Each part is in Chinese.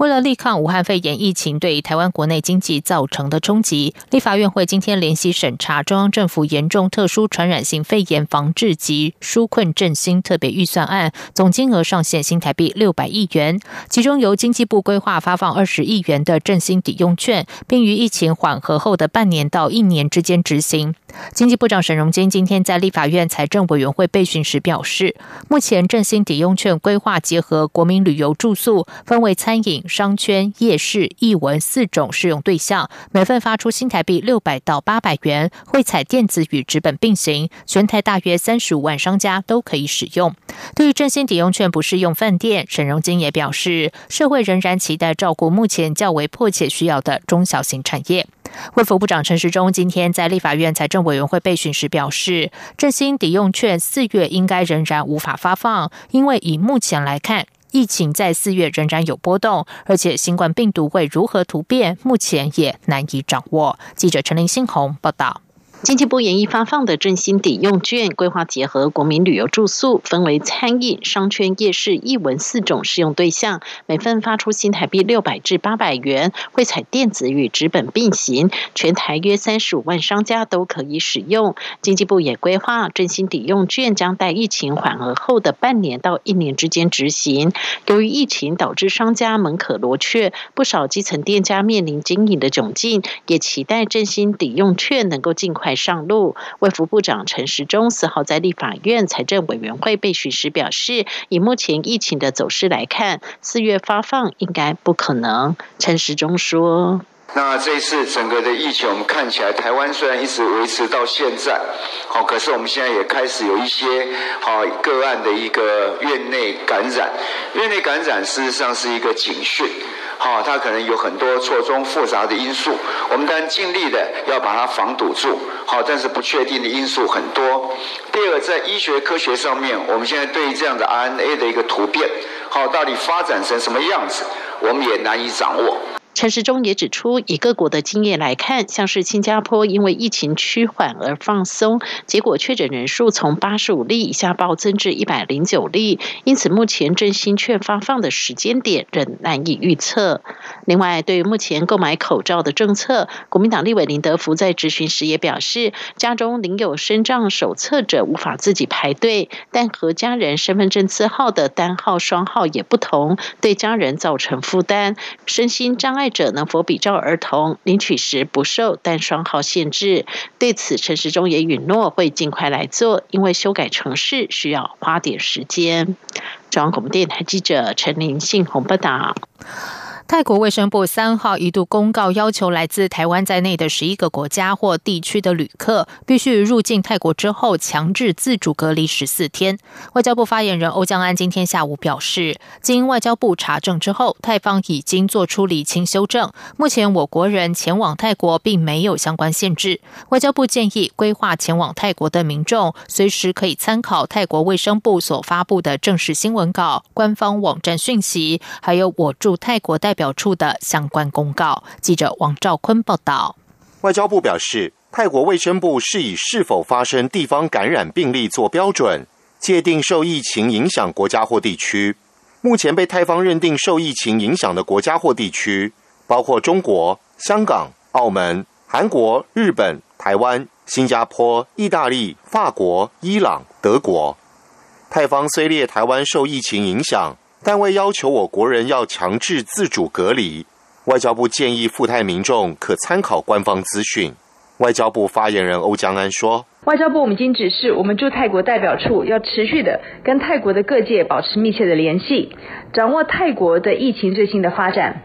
为了力抗武汉肺炎疫情对台湾国内经济造成的冲击，立法院会今天联席审查中央政府严重特殊传染性肺炎防治及纾困振兴特别预算案，总金额上限新台币六百亿元，其中由经济部规划发放二十亿元的振兴抵用券，并于疫情缓和后的半年到一年之间执行。经济部长沈荣金今天在立法院财政委员会备询时表示，目前振兴抵用券规划结合国民旅游住宿，分为餐饮。商圈、夜市、艺文四种适用对象，每份发出新台币六百到八百元，会采电子与纸本并行，全台大约三十五万商家都可以使用。对于振兴抵用券不适用饭店，沈荣金也表示，社会仍然期待照顾目前较为迫切需要的中小型产业。卫福部长陈时中今天在立法院财政委员会备询时表示，振兴抵用券四月应该仍然无法发放，因为以目前来看。疫情在四月仍然有波动，而且新冠病毒会如何突变，目前也难以掌握。记者陈林新红报道。经济部研议发放的振兴抵用券，规划结合国民旅游住宿，分为餐饮、商圈、夜市、艺文四种适用对象，每份发出新台币六百至八百元，会采电子与纸本并行，全台约三十五万商家都可以使用。经济部也规划振兴抵用券将待疫情缓和后的半年到一年之间执行。由于疫情导致商家门可罗雀，不少基层店家面临经营的窘境，也期待振兴抵用券能够尽快。上路，卫福部长陈时中四号在立法院财政委员会被询时表示，以目前疫情的走势来看，四月发放应该不可能。陈时中说：“那这一次整个的疫情，我们看起来台湾虽然一直维持到现在，好，可是我们现在也开始有一些好个案的一个院内感染，院内感染事实上是一个警讯。”好，它可能有很多错综复杂的因素，我们当然尽力的要把它防堵住。好，但是不确定的因素很多。第二，在医学科学上面，我们现在对于这样的 RNA 的一个突变，好，到底发展成什么样子，我们也难以掌握。陈时中也指出，以各国的经验来看，像是新加坡因为疫情趋缓而放松，结果确诊人数从八十五例以下暴增至一百零九例，因此目前振兴券发放的时间点仍难以预测。另外，对于目前购买口罩的政策，国民党立委林德福在质询时也表示，家中领有身障手册者无法自己排队，但和家人身份证字号的单号双号也不同，对家人造成负担，身心障碍。者能否比照儿童领取时不受单双号限制？对此，陈时中也允诺会尽快来做，因为修改程式需要花点时间。中央广播电台记者陈林信宏报道。泰国卫生部三号一度公告，要求来自台湾在内的十一个国家或地区的旅客，必须入境泰国之后强制自主隔离十四天。外交部发言人欧江安今天下午表示，经外交部查证之后，泰方已经做出理清修正，目前我国人前往泰国并没有相关限制。外交部建议，规划前往泰国的民众，随时可以参考泰国卫生部所发布的正式新闻稿、官方网站讯息，还有我驻泰国代表表。处的相关公告。记者王兆坤报道。外交部表示，泰国卫生部是以是否发生地方感染病例做标准，界定受疫情影响国家或地区。目前被泰方认定受疫情影响的国家或地区，包括中国、香港、澳门、韩国、日本、台湾、新加坡、意大利、法国、伊朗、德国。泰方虽列台湾受疫情影响。但未要求我国人要强制自主隔离。外交部建议赴泰民众可参考官方资讯。外交部发言人欧江安说：“外交部我们已经指示我们驻泰国代表处要持续的跟泰国的各界保持密切的联系，掌握泰国的疫情最新的发展。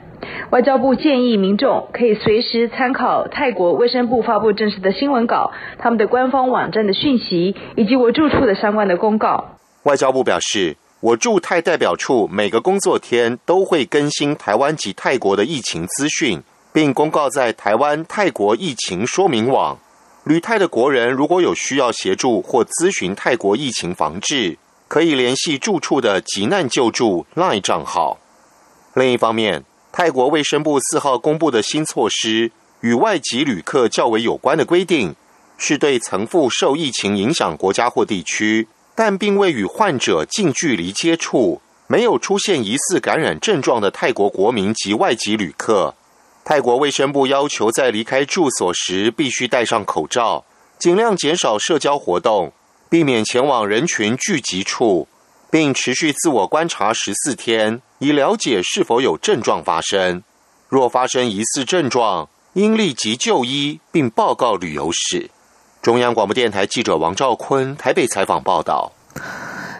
外交部建议民众可以随时参考泰国卫生部发布正式的新闻稿、他们的官方网站的讯息，以及我住处的相关的公告。”外交部表示。我驻泰代表处每个工作天都会更新台湾及泰国的疫情资讯，并公告在台湾泰国疫情说明网。旅泰的国人如果有需要协助或咨询泰国疫情防治，可以联系住处的急难救助 LINE 账号。另一方面，泰国卫生部四号公布的新措施，与外籍旅客较为有关的规定，是对曾赴受疫情影响国家或地区，但并未与患者近距离接触、没有出现疑似感染症状的泰国国民及外籍旅客。泰国卫生部要求在离开住所时必须戴上口罩，尽量减少社交活动，避免前往人群聚集处，并持续自我观察十四天，以了解是否有症状发生。若发生疑似症状，应立即就医并报告旅游史。中央广播电台记者王兆坤台北采访报道。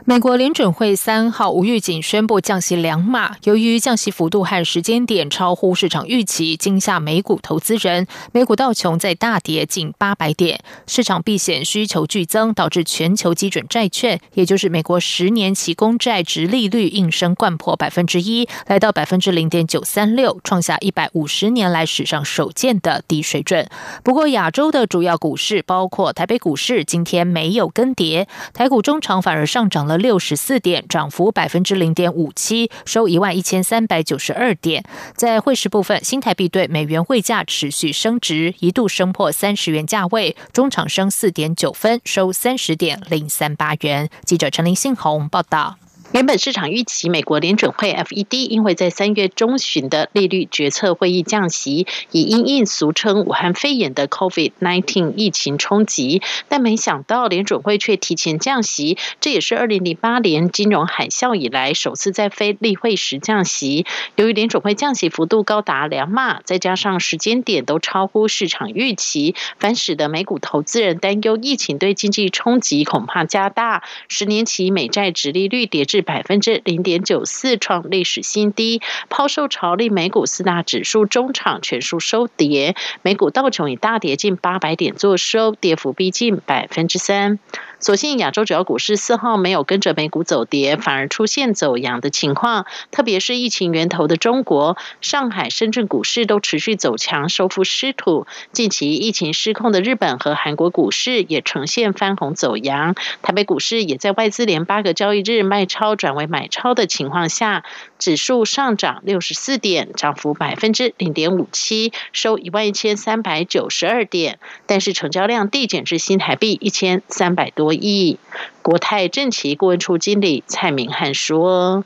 美国联准会三号无预警宣布降息两码，由于降息幅度和时间点超乎市场预期，惊吓美股投资人。美股道琼在大跌近八百点，市场避险需求剧增，导致全球基准债券，也就是美国十年期公债值利率应声贯破百分之一，来到百分之零点九三六，创下一百五十年来史上首见的低水准。不过，亚洲的主要股市，包括台北股市，今天没有跟跌，台股中场反而上涨了。六十四点，涨幅百分之零点五七，收一万一千三百九十二点。在汇市部分，新台币对美元汇价持续升值，一度升破三十元价位，中场升四点九分，收三十点零三八元。记者陈林信宏报道。原本市场预期美国联准会 （FED） 因为在三月中旬的利率决策会议降息，以因应俗称武汉肺炎的 COVID-19 疫情冲击，但没想到联准会却提前降息，这也是二零零八年金融海啸以来首次在非例会时降息。由于联准会降息幅度高达两码，再加上时间点都超乎市场预期，反使得美股投资人担忧疫情对经济冲击恐怕加大。十年期美债直利率跌至。百分之零点九四，创历史新低。抛售潮令美股四大指数中场全数收跌，美股道琼以大跌近八百点做收，跌幅逼近百分之三。所幸亚洲主要股市四号没有跟着美股走跌，反而出现走阳的情况。特别是疫情源头的中国、上海、深圳股市都持续走强，收复失土。近期疫情失控的日本和韩国股市也呈现翻红走阳。台北股市也在外资连八个交易日卖超转为买超的情况下，指数上涨六十四点，涨幅百分之零点五七，收一万一千三百九十二点。但是成交量递减至新台币一千三百多。亿国泰政企顾问处经理蔡明汉说：“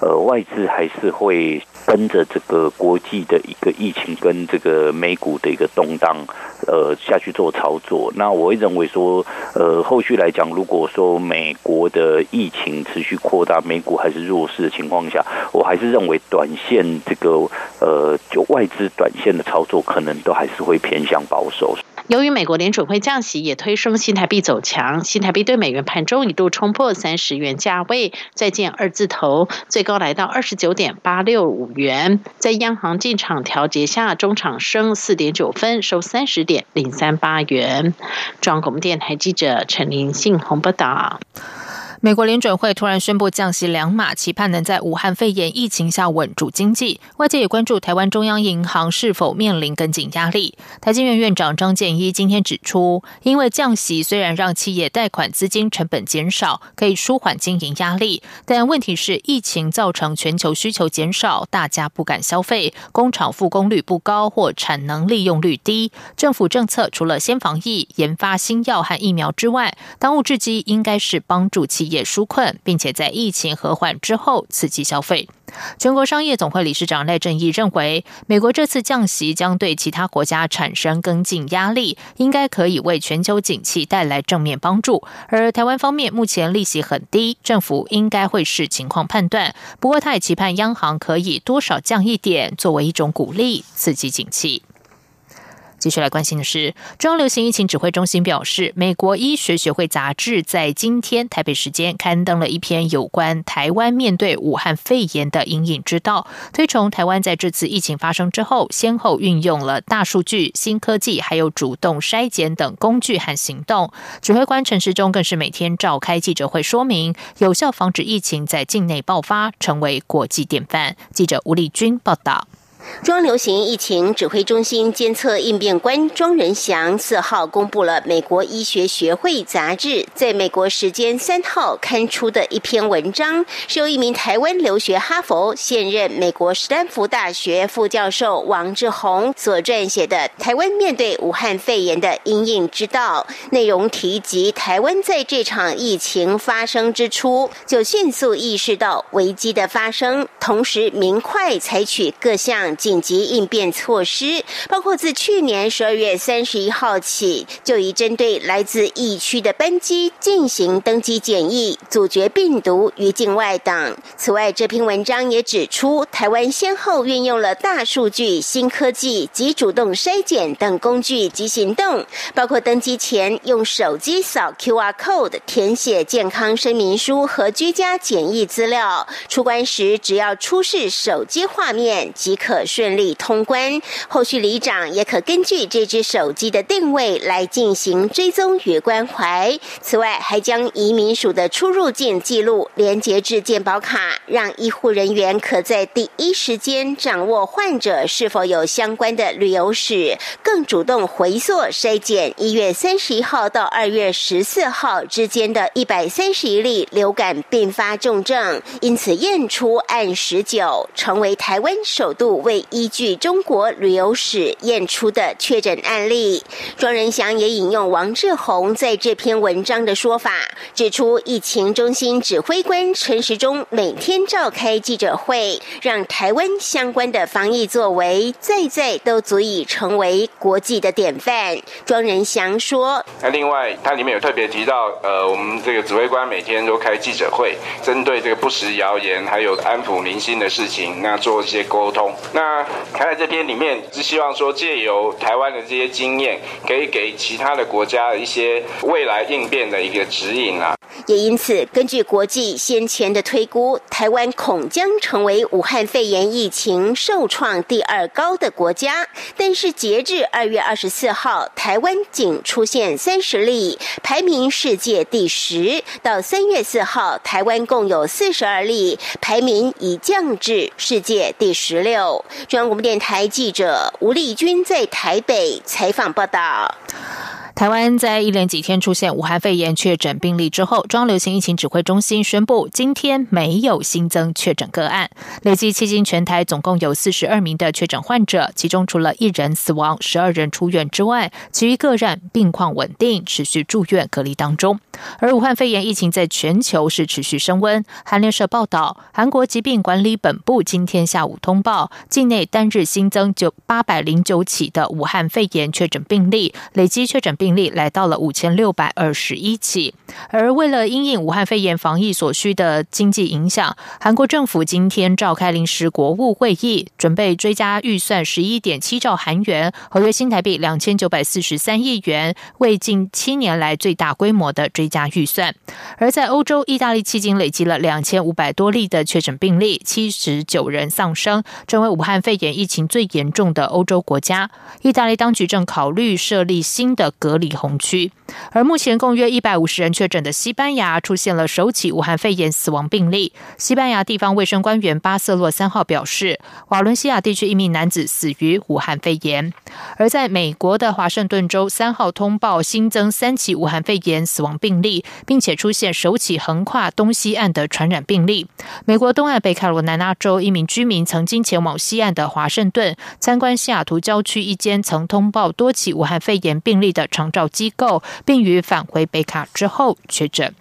呃，外资还是会跟着这个国际的一个疫情跟这个美股的一个动荡，呃，下去做操作。那我会认为说，呃，后续来讲，如果说美国的疫情持续扩大，美股还是弱势的情况下，我还是认为短线这个呃，就外资短线的操作，可能都还是会偏向保守。”由于美国联准会降息，也推升新台币走强，新台币对美元盘中一度冲破三十元价位，再见二字头，最高来到二十九点八六五元。在央行进场调节下，中场升四点九分，收三十点零三八元。中央广电台记者陈林信宏报道。美国联准会突然宣布降息两码，期盼能在武汉肺炎疫情下稳住经济。外界也关注台湾中央银行是否面临跟进压力。台经院院长张建一今天指出，因为降息虽然让企业贷款资金成本减少，可以舒缓经营压力，但问题是疫情造成全球需求减少，大家不敢消费，工厂复工率不高或产能利用率低。政府政策除了先防疫、研发新药和疫苗之外，当务之急应该是帮助企。也纾困，并且在疫情和缓之后刺激消费。全国商业总会理事长赖正义认为，美国这次降息将对其他国家产生跟进压力，应该可以为全球景气带来正面帮助。而台湾方面目前利息很低，政府应该会视情况判断。不过，他也期盼央行可以多少降一点，作为一种鼓励，刺激景气。继续来关心的是，中央流行疫情指挥中心表示，美国医学学会杂志在今天台北时间刊登了一篇有关台湾面对武汉肺炎的隐隐之道，推崇台湾在这次疫情发生之后，先后运用了大数据、新科技，还有主动筛检等工具和行动。指挥官陈时中更是每天召开记者会，说明有效防止疫情在境内爆发，成为国际典范。记者吴立军报道。中流行疫情指挥中心监测应变官庄仁祥四号公布了美国医学学会杂志在美国时间三号刊出的一篇文章，是由一名台湾留学哈佛、现任美国斯坦福大学副教授王志宏所撰写的《台湾面对武汉肺炎的因应之道》。内容提及，台湾在这场疫情发生之初就迅速意识到危机的发生，同时明快采取各项。紧急应变措施包括自去年十二月三十一号起，就已针对来自疫区的班机进行登机检疫，阻绝病毒于境外等。此外，这篇文章也指出，台湾先后运用了大数据、新科技及主动筛检等工具及行动，包括登机前用手机扫 QR code 填写健康声明书和居家检疫资料，出关时只要出示手机画面即可。顺利通关，后续里长也可根据这只手机的定位来进行追踪与关怀。此外，还将移民署的出入境记录连接至健保卡，让医护人员可在第一时间掌握患者是否有相关的旅游史，更主动回溯筛检一月三十一号到二月十四号之间的一百三十一例流感并发重症，因此验出案十九，成为台湾首度会。依据中国旅游史验出的确诊案例，庄仁祥也引用王志宏在这篇文章的说法，指出疫情中心指挥官陈时中每天召开记者会，让台湾相关的防疫作为再再都足以成为国际的典范。庄仁祥说：“那另外，它里面有特别提到，呃，我们这个指挥官每天都开记者会，针对这个不实谣言还有安抚民心的事情，那做一些沟通。那那看在这篇里面，是希望说借由台湾的这些经验，可以给其他的国家一些未来应变的一个指引啊。也因此，根据国际先前的推估，台湾恐将成为武汉肺炎疫情受创第二高的国家。但是截至二月二十四号，台湾仅出现三十例，排名世界第十。到三月四号，台湾共有四十二例，排名已降至世界第十六。中央广播电台记者吴丽君在台北采访报道。台湾在一连几天出现武汉肺炎确诊病例之后，中央流行疫情指挥中心宣布，今天没有新增确诊个案，累计迄今全台总共有四十二名的确诊患者，其中除了一人死亡、十二人出院之外，其余个人病况稳定，持续住院隔离当中。而武汉肺炎疫情在全球是持续升温。韩联社报道，韩国疾病管理本部今天下午通报，境内单日新增九八百零九起的武汉肺炎确诊病例，累计确诊病。病例来到了五千六百二十一起，而为了因应武汉肺炎防疫所需的经济影响，韩国政府今天召开临时国务会议，准备追加预算十一点七兆韩元，合约新台币两千九百四十三亿元，为近七年来最大规模的追加预算。而在欧洲，意大利迄今累积了两千五百多例的确诊病例，七十九人丧生，成为武汉肺炎疫情最严重的欧洲国家。意大利当局正考虑设立新的隔离红区，而目前共约一百五十人确诊的西班牙出现了首起武汉肺炎死亡病例。西班牙地方卫生官员巴瑟洛三号表示，瓦伦西亚地区一名男子死于武汉肺炎。而在美国的华盛顿州三号通报新增三起武汉肺炎死亡病例，并且出现首起横跨东西岸的传染病例。美国东岸北卡罗来纳州一名居民曾经前往西岸的华盛顿参观西雅图郊区一间曾通报多起武汉肺炎病例的长。照机构，并于返回北卡之后确诊。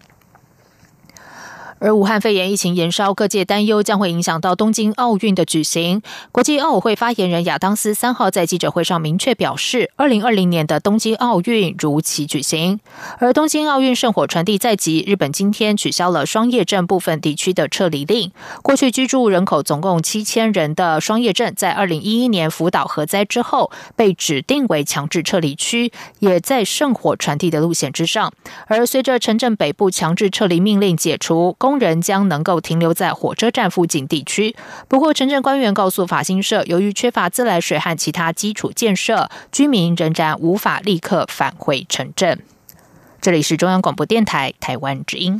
而武汉肺炎疫情延烧，各界担忧将会影响到东京奥运的举行。国际奥委会发言人亚当斯三号在记者会上明确表示，二零二零年的东京奥运如期举行。而东京奥运圣火传递在即，日本今天取消了双叶镇部分地区的撤离令。过去居住人口总共七千人的双叶镇，在二零一一年福岛核灾之后被指定为强制撤离区，也在圣火传递的路线之上。而随着城镇北部强制撤离命令解除，工人将能够停留在火车站附近地区。不过，城镇官员告诉法新社，由于缺乏自来水和其他基础建设，居民仍然无法立刻返回城镇。这里是中央广播电台台湾之音。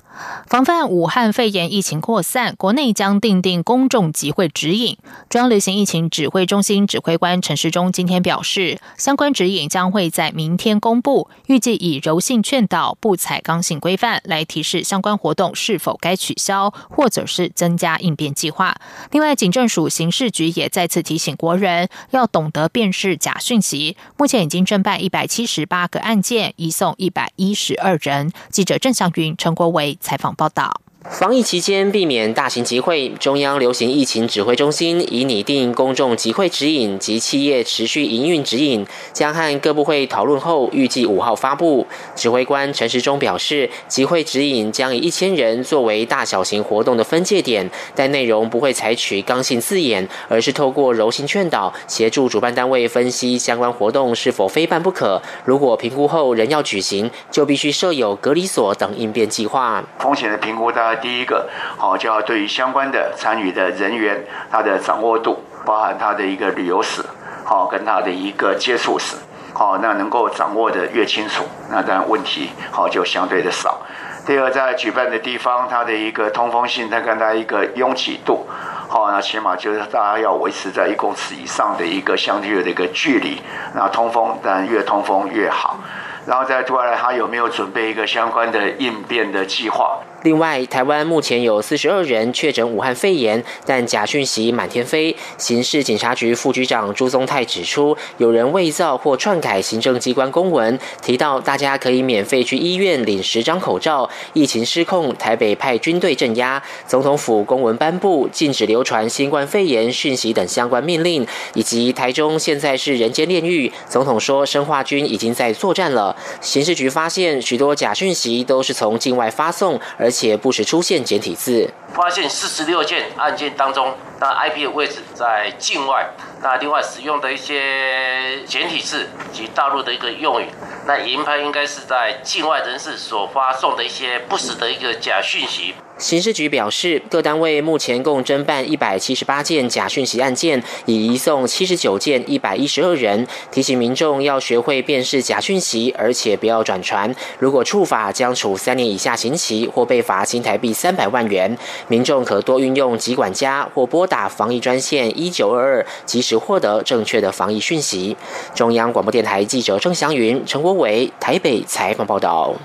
防范武汉肺炎疫情扩散，国内将订定公众集会指引。中央流行疫情指挥中心指挥官陈时中今天表示，相关指引将会在明天公布，预计以柔性劝导、不采刚性规范来提示相关活动是否该取消，或者是增加应变计划。另外，警政署刑事局也再次提醒国人要懂得辨识假讯息。目前已经侦办一百七十八个案件，移送一百一十二人。记者郑祥云、陈国伟。采访报道。防疫期间避免大型集会，中央流行疫情指挥中心已拟定公众集会指引及企业持续营运指引，将和各部会讨论后，预计五号发布。指挥官陈时中表示，集会指引将以一千人作为大小型活动的分界点，但内容不会采取刚性字眼，而是透过柔性劝导，协助主办单位分析相关活动是否非办不可。如果评估后仍要举行，就必须设有隔离所等应变计划。风险的评估第一个，好，就要对于相关的参与的人员，他的掌握度，包含他的一个旅游史，好，跟他的一个接触史，好，那能够掌握的越清楚，那当然问题好就相对的少。第二，在举办的地方，它的一个通风性，它跟它一个拥挤度，好，那起码就是大家要维持在一公尺以上的一个相对的一个距离，那通风当然越通风越好。然后再过来，他有没有准备一个相关的应变的计划？另外，台湾目前有四十二人确诊武汉肺炎，但假讯息满天飞。刑事警察局副局长朱宗泰指出，有人伪造或篡改行政机关公文，提到大家可以免费去医院领十张口罩。疫情失控，台北派军队镇压。总统府公文颁布禁止流传新冠肺炎讯息等相关命令，以及台中现在是人间炼狱。总统说，生化军已经在作战了。刑事局发现许多假讯息都是从境外发送，而且不时出现简体字。发现四十六件案件当中，那 IP 的位置在境外，那另外使用的一些简体字及大陆的一个用语，那银牌应该是在境外人士所发送的一些不实的一个假讯息。刑事局表示，各单位目前共侦办一百七十八件假讯息案件，已移送七十九件一百一十二人。提醒民众要学会辨识假讯息，而且不要转传。如果触法，将处三年以下刑期，或被罚新台币三百万元。民众可多运用疾管家或拨打防疫专线一九二二，及时获得正确的防疫讯息。中央广播电台记者郑祥云、陈国伟台北采访报道。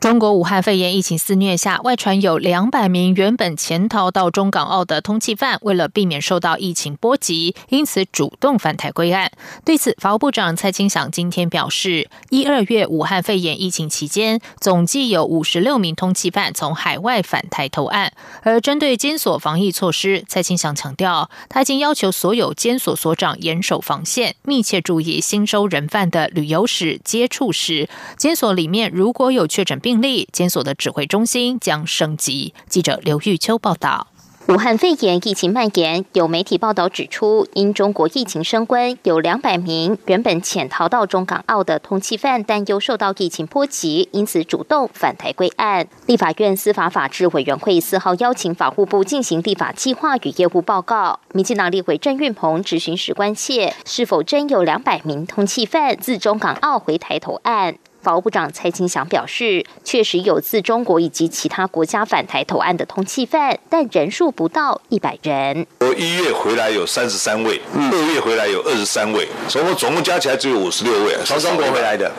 中国武汉肺炎疫情肆虐下，外传有两百名原本潜逃到中港澳的通缉犯，为了避免受到疫情波及，因此主动返台归案。对此，法务部长蔡清祥今天表示，一二月武汉肺炎疫情期间，总计有五十六名通缉犯从海外返台投案。而针对监所防疫措施，蔡清祥强调，他已经要求所有监所所长严守防线，密切注意新收人犯的旅游史、接触史。监所里面如果有确诊病，病例监所的指挥中心将升级。记者刘玉秋报道。武汉肺炎疫情蔓延，有媒体报道指出，因中国疫情升温，有两百名原本潜逃到中港澳的通缉犯担忧受到疫情波及，因此主动返台归案。立法院司法法制委员会四号邀请法务部进行立法计划与业务报告。民进党立委郑运鹏执行时关切，是否真有两百名通缉犯自中港澳回台投案？法务部长蔡清祥表示，确实有自中国以及其他国家返台投案的通缉犯，但人数不到一百人。我一月回来有三十三位，二月回来有二十三位，总共总共加起来只有五十六位，从中国回来的。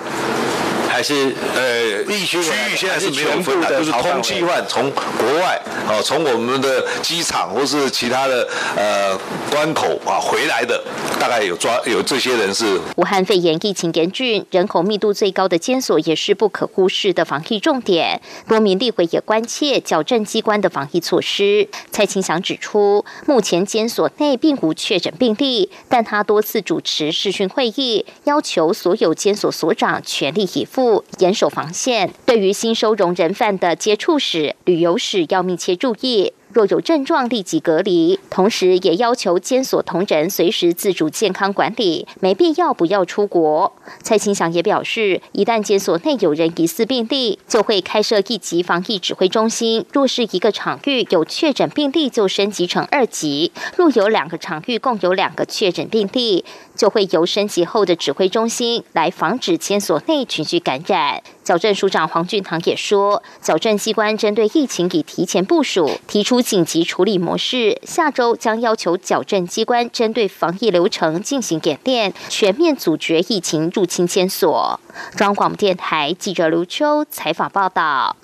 还是呃，地区区域现在是没有分的，就是通缉犯从国外，哦，从我们的机场或是其他的呃关口啊回来的，大概有抓有这些人是。武汉肺炎疫情严峻，人口密度最高的监所也是不可忽视的防疫重点。多名立委也关切矫正机关的防疫措施。蔡清祥指出，目前监所内并无确诊病例，但他多次主持视讯会议，要求所有监所所长全力以赴。严守防线，对于新收容人犯的接触史、旅游史要密切注意。若有症状立即隔离，同时也要求监所同仁随时自主健康管理，没必要不要出国。蔡清祥也表示，一旦监所内有人疑似病例，就会开设一级防疫指挥中心。若是一个场域有确诊病例，就升级成二级；若有两个场域共有两个确诊病例，就会由升级后的指挥中心来防止监所内群聚感染。矫正署长黄俊堂也说，矫正机关针对疫情已提前部署，提出紧急处理模式。下周将要求矫正机关针对防疫流程进行演练，全面阻绝疫情入侵监所。中央广播电台记者刘秋采访报道。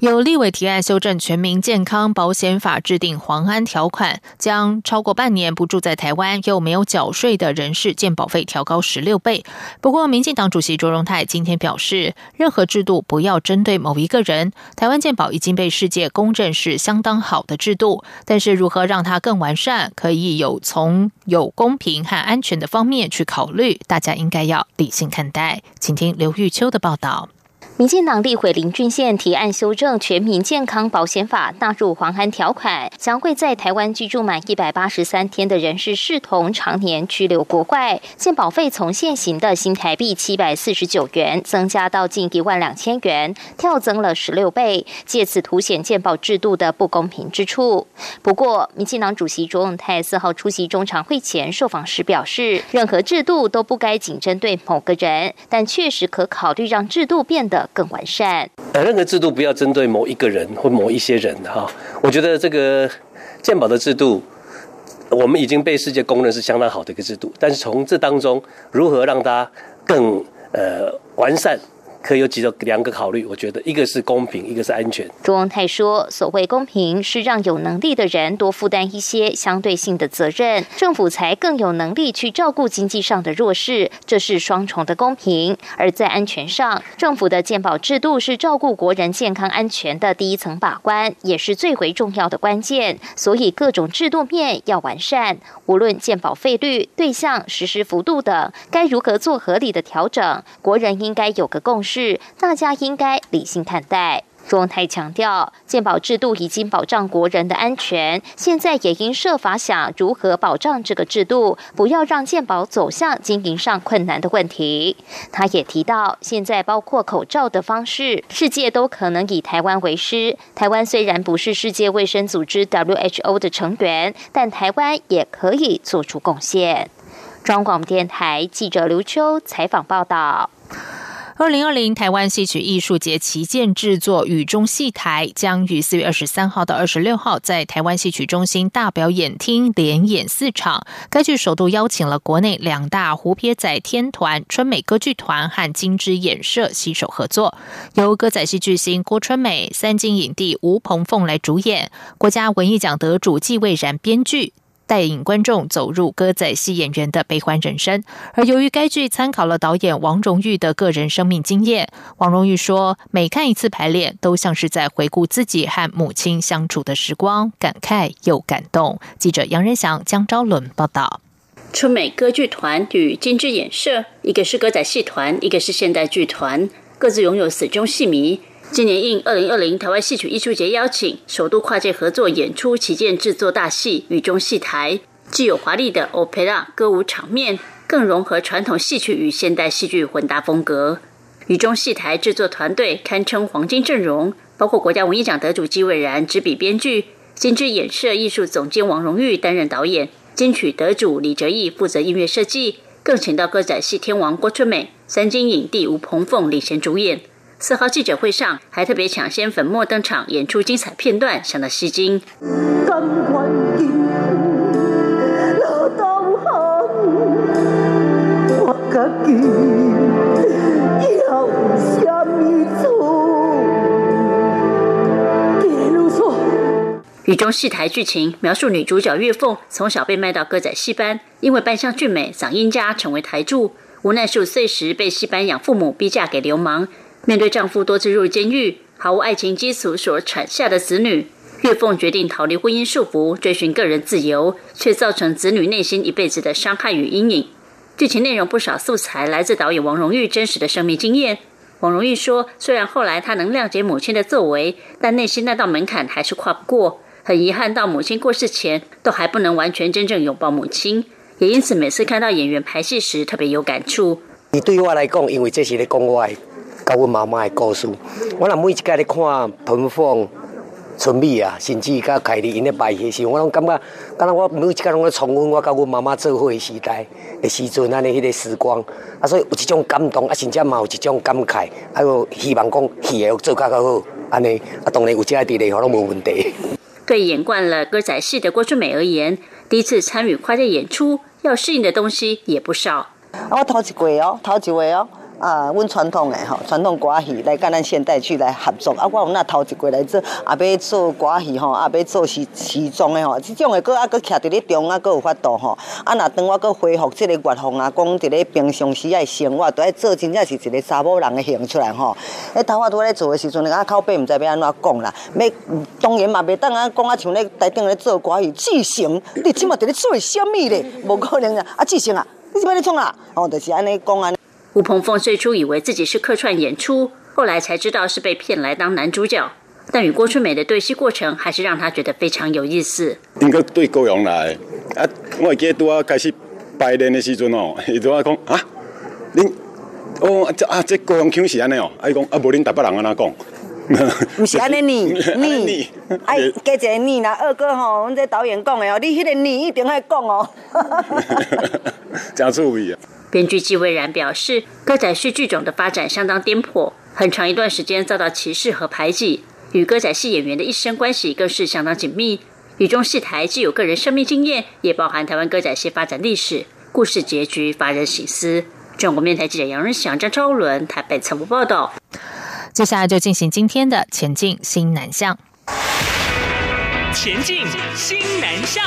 有立委提案修正全民健康保险法，制定黄安条款，将超过半年不住在台湾又没有缴税的人士健保费调高十六倍。不过，民进党主席卓荣泰今天表示，任何制度不要针对某一个人。台湾健保已经被世界公认是相当好的制度，但是如何让它更完善，可以有从有公平和安全的方面去考虑，大家应该要理性看待。请听刘玉秋的报道。民进党立委林俊宪提案修正全民健康保险法，纳入黄函条款，将会在台湾居住满一百八十三天的人士视同常年居留国外，健保费从现行的新台币七百四十九元增加到近一万两千元，跳增了十六倍，借此凸显健保制度的不公平之处。不过，民进党主席卓永泰四号出席中常会前受访时表示，任何制度都不该仅针对某个人，但确实可考虑让制度变得。更完善。呃，任何制度不要针对某一个人或某一些人哈。我觉得这个鉴宝的制度，我们已经被世界公认是相当好的一个制度。但是从这当中，如何让它更呃完善？可有几个两个考虑，我觉得一个是公平，一个是安全。朱文泰说：“所谓公平，是让有能力的人多负担一些相对性的责任，政府才更有能力去照顾经济上的弱势，这是双重的公平。而在安全上，政府的健保制度是照顾国人健康安全的第一层把关，也是最为重要的关键。所以各种制度面要完善，无论健保费率、对象、实施幅度等，该如何做合理的调整，国人应该有个共识。”是大家应该理性看待。朱文泰强调，健保制度已经保障国人的安全，现在也应设法想如何保障这个制度，不要让健保走向经营上困难的问题。他也提到，现在包括口罩的方式，世界都可能以台湾为师。台湾虽然不是世界卫生组织 WHO 的成员，但台湾也可以做出贡献。中广电台记者刘秋采访报道。二零二零台湾戏曲艺术节旗舰制作《雨中戏台》将于四月二十三号到二十六号在台湾戏曲中心大表演厅连演四场。该剧首度邀请了国内两大胡撇仔天团春美歌剧团和金枝演社携手合作，由歌仔戏巨星郭春美、三金影帝吴鹏凤来主演，国家文艺奖得主纪蔚然编剧。带领观众走入歌仔戏演员的悲欢人生，而由于该剧参考了导演王荣玉的个人生命经验，王荣玉说，每看一次排练，都像是在回顾自己和母亲相处的时光，感慨又感动。记者杨仁祥、江昭伦报道。春美歌剧团与金枝演社，一个是歌仔戏团，一个是现代剧团，各自拥有死忠戏迷。今年应二零二零台湾戏曲艺术节邀请，首度跨界合作演出旗舰制作大戏《雨中戏台》，既有华丽的 opera 歌舞场面，更融合传统戏曲与现代戏剧混搭风格。《雨中戏台》制作团队堪称黄金阵容，包括国家文艺奖得主纪伟然执笔编剧，金枝演社艺术总监王荣玉担任导演，金曲得主李哲毅负责音乐设计，更请到歌仔戏天王郭春美、三金影帝吴鹏凤领衔主演。四号记者会上，还特别抢先粉墨登场，演出精彩片段，相当吸睛。雨中戏台剧情描述女主角月凤从小被卖到歌仔戏班，因为扮相俊美、嗓音佳，成为台柱。无奈十五岁时被戏班养父母逼嫁给流氓。面对丈夫多次入监狱、毫无爱情基础所产下的子女，月凤决定逃离婚姻束缚，追寻个人自由，却造成子女内心一辈子的伤害与阴影。剧情内容不少素材来自导演王荣玉真实的生命经验。王荣玉说：“虽然后来他能谅解母亲的作为，但内心那道门槛还是跨不过。很遗憾，到母亲过世前，都还不能完全真正拥抱母亲，也因此每次看到演员排戏时，特别有感触。你对我来讲，因为这是咧讲我甲我妈妈的故事，我若每一届咧看彭凤。春美啊，甚至甲凯丽因咧摆戏时，我拢感觉，敢若我每一届拢咧重温我甲阮妈妈做伙的时代的时阵，安尼迄个时光，啊，所以有一种感动，啊，甚至嘛有一种感慨，还有希望讲戏会做较较好，安尼，啊，当然有这伫咧，吼拢无问题。对演惯了歌仔戏的郭春美而言，第一次参与跨界演出，要适应的东西也不少。我头一回哦，头一回哦。啊，阮传统的吼，传统歌戏来跟咱现代去来合作。啊，我有那头一过来做，也要做歌戏吼，也要做时时装的吼。即种的，搁啊，搁徛伫咧中啊，搁有法度吼。啊，若当我搁恢复即个乐风啊，讲伫咧平常时爱生活，都爱做，真正是一个查某人的形出来吼。迄头我拄咧做的时阵，啊，口碑毋知要安怎讲啦。要当然嘛，袂当啊，讲啊像咧台顶咧做歌戏，志成，你即马伫咧做啥物咧？无可能啊！啊，志成啊，你即摆咧创啊？哦，就是安尼讲安。吴鹏凤最初以为自己是客串演出，后来才知道是被骗来当男主角。但与郭春美的对戏过程，还是让他觉得非常有意思。应该对高阳来啊！我记拄啊开始排练的时阵哦，伊拄啊讲啊，恁哦这啊这高阳腔是安尼哦，啊伊讲啊无恁台北人安怎讲？毋是安尼你你，哎加一个你啦，二哥吼，阮这导演讲的哦，你迄个你一定爱讲哦。真趣味啊！编剧季蔚然表示，歌仔戏剧种的发展相当颠簸，很长一段时间遭到歧视和排挤，与歌仔戏演员的一生关系更是相当紧密。雨中戏台既有个人生命经验，也包含台湾歌仔戏发展历史、故事结局，发人省思。中国面台记者杨仁祥、张昭伦台北采访报道。接下来就进行今天的前进新南向。前进新南向。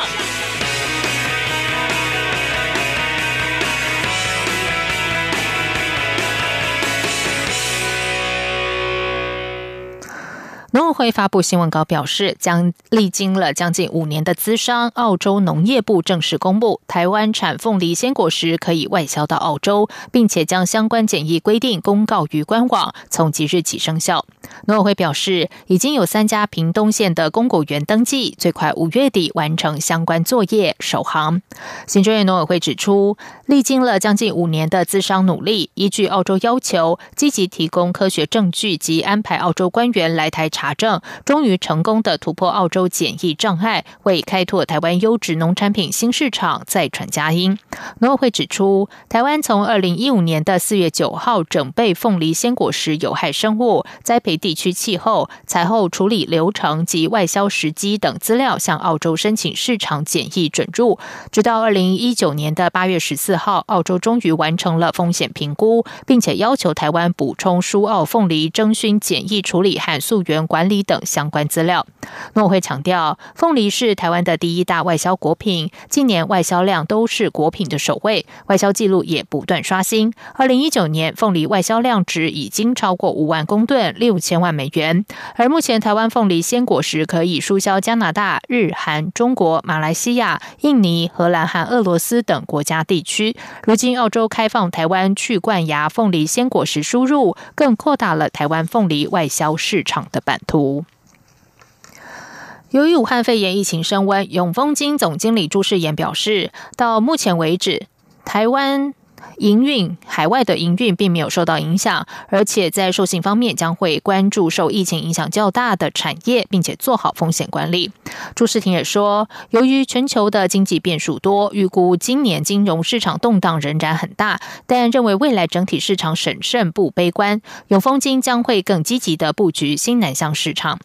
农委会发布新闻稿表示，将历经了将近五年的资商，澳洲农业部正式公布，台湾产凤梨鲜果实可以外销到澳洲，并且将相关检疫规定公告于官网，从即日起生效。农委会表示，已经有三家屏东县的公果园登记，最快五月底完成相关作业首航。行政院农委会指出，历经了将近五年的资商努力，依据澳洲要求，积极提供科学证据及安排澳洲官员来台。查证，终于成功的突破澳洲检疫障碍，为开拓台湾优质农产品新市场再传佳音。农委会指出，台湾从二零一五年的四月九号整备凤梨鲜果实有害生物栽培地区气候、采后处理流程及外销时机等资料，向澳洲申请市场检疫准入。直到二零一九年的八月十四号，澳洲终于完成了风险评估，并且要求台湾补充输澳凤梨征询检疫处理和溯源。管理等相关资料。农委会强调，凤梨是台湾的第一大外销果品，近年外销量都是果品的首位，外销记录也不断刷新。二零一九年，凤梨外销量值已经超过五万公吨，六千万美元。而目前，台湾凤梨鲜果实可以输销加拿大、日韩、中国、马来西亚、印尼、荷兰和俄罗斯等国家地区。如今，澳洲开放台湾去冠芽凤梨鲜果实输入，更扩大了台湾凤梨外销市场的版图。由于武汉肺炎疫情升温，永丰金总经理朱世炎表示，到目前为止，台湾。营运海外的营运并没有受到影响，而且在授信方面将会关注受疫情影响较大的产业，并且做好风险管理。朱世廷也说，由于全球的经济变数多，预估今年金融市场动荡仍然很大，但认为未来整体市场审慎不悲观。永丰金将会更积极的布局新南向市场。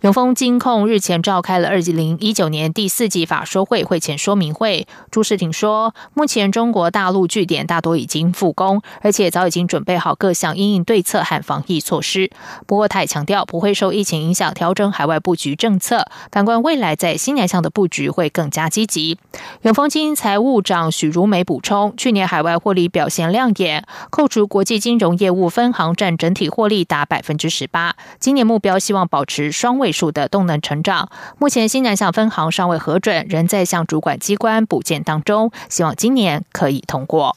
永丰金控日前召开了二零一九年第四季法说会会前说明会，朱世廷说，目前中国大陆据点大多已经复工，而且早已经准备好各项应应对策和防疫措施。不过，他也强调不会受疫情影响调整海外布局政策。反观未来在新南向的布局会更加积极。永丰金财务长许如梅补充，去年海外获利表现亮眼，扣除国际金融业务分行占整体获利达百分之十八。今年目标希望保持。双位数的动能成长，目前新南向分行尚未核准，仍在向主管机关补件当中，希望今年可以通过。